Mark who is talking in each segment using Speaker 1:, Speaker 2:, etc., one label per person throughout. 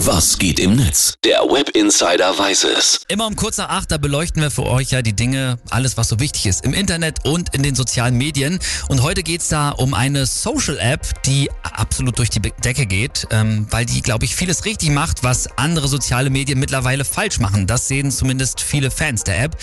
Speaker 1: Was geht im Netz? Der Web Insider weiß es.
Speaker 2: Immer um kurz nach acht, da beleuchten wir für euch ja die Dinge, alles was so wichtig ist im Internet und in den sozialen Medien. Und heute geht's da um eine Social App, die absolut durch die Decke geht, ähm, weil die, glaube ich, vieles richtig macht, was andere soziale Medien mittlerweile falsch machen. Das sehen zumindest viele Fans der App.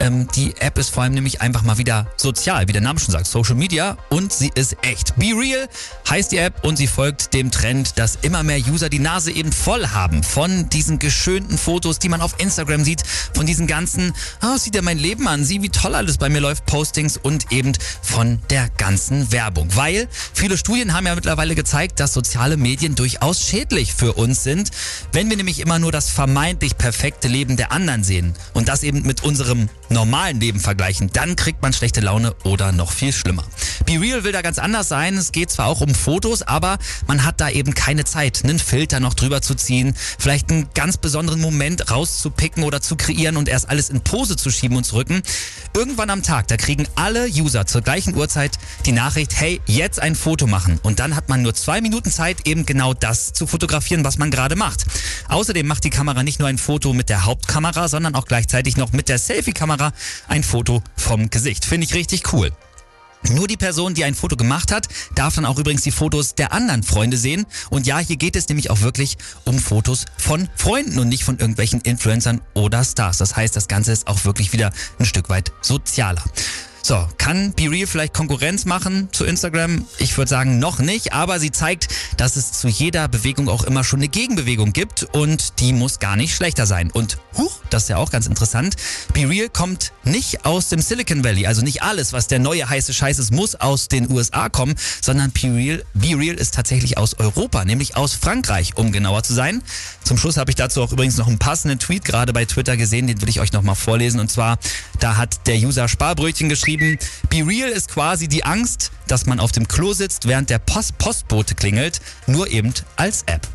Speaker 2: Ähm, die App ist vor allem nämlich einfach mal wieder sozial, wie der Name schon sagt, Social Media und sie ist echt. Be Real heißt die App und sie folgt dem Trend, dass immer mehr User die Nase eben voll haben von diesen geschönten Fotos, die man auf Instagram sieht, von diesen ganzen, oh, sieht ja mein Leben an, sieh wie toll alles bei mir läuft, Postings und eben von der ganzen Werbung. Weil viele Studien haben ja mittlerweile gezeigt, dass soziale Medien durchaus schädlich für uns sind, wenn wir nämlich immer nur das vermeintlich perfekte Leben der anderen sehen und das eben mit unserem normalen Leben vergleichen, dann kriegt man schlechte Laune oder noch viel schlimmer. Be Real will da ganz anders sein. Es geht zwar auch um Fotos, aber man hat da eben keine Zeit, einen Filter noch drüber zu ziehen, vielleicht einen ganz besonderen Moment rauszupicken oder zu kreieren und erst alles in Pose zu schieben und zu rücken. Irgendwann am Tag, da kriegen alle User zur gleichen Uhrzeit die Nachricht, hey, jetzt ein Foto machen. Und dann hat man nur zwei Minuten Zeit, eben genau das zu fotografieren, was man gerade macht. Außerdem macht die Kamera nicht nur ein Foto mit der Hauptkamera, sondern auch gleichzeitig noch mit der Selfie-Kamera ein Foto vom Gesicht. Finde ich richtig cool. Nur die Person, die ein Foto gemacht hat, darf dann auch übrigens die Fotos der anderen Freunde sehen. Und ja, hier geht es nämlich auch wirklich um Fotos von Freunden und nicht von irgendwelchen Influencern oder Stars. Das heißt, das Ganze ist auch wirklich wieder ein Stück weit sozialer. So, kann BeReal vielleicht Konkurrenz machen zu Instagram? Ich würde sagen, noch nicht, aber sie zeigt, dass es zu jeder Bewegung auch immer schon eine Gegenbewegung gibt und die muss gar nicht schlechter sein. Und huch, das ist ja auch ganz interessant, BeReal kommt nicht aus dem Silicon Valley, also nicht alles, was der neue heiße Scheiß ist, muss aus den USA kommen, sondern BeReal, BeReal ist tatsächlich aus Europa, nämlich aus Frankreich, um genauer zu sein. Zum Schluss habe ich dazu auch übrigens noch einen passenden Tweet gerade bei Twitter gesehen, den will ich euch nochmal vorlesen und zwar, da hat der User Sparbrötchen geschrieben, geschrieben, Be Real ist quasi die Angst, dass man auf dem Klo sitzt, während der Post Postbote klingelt, nur eben als App.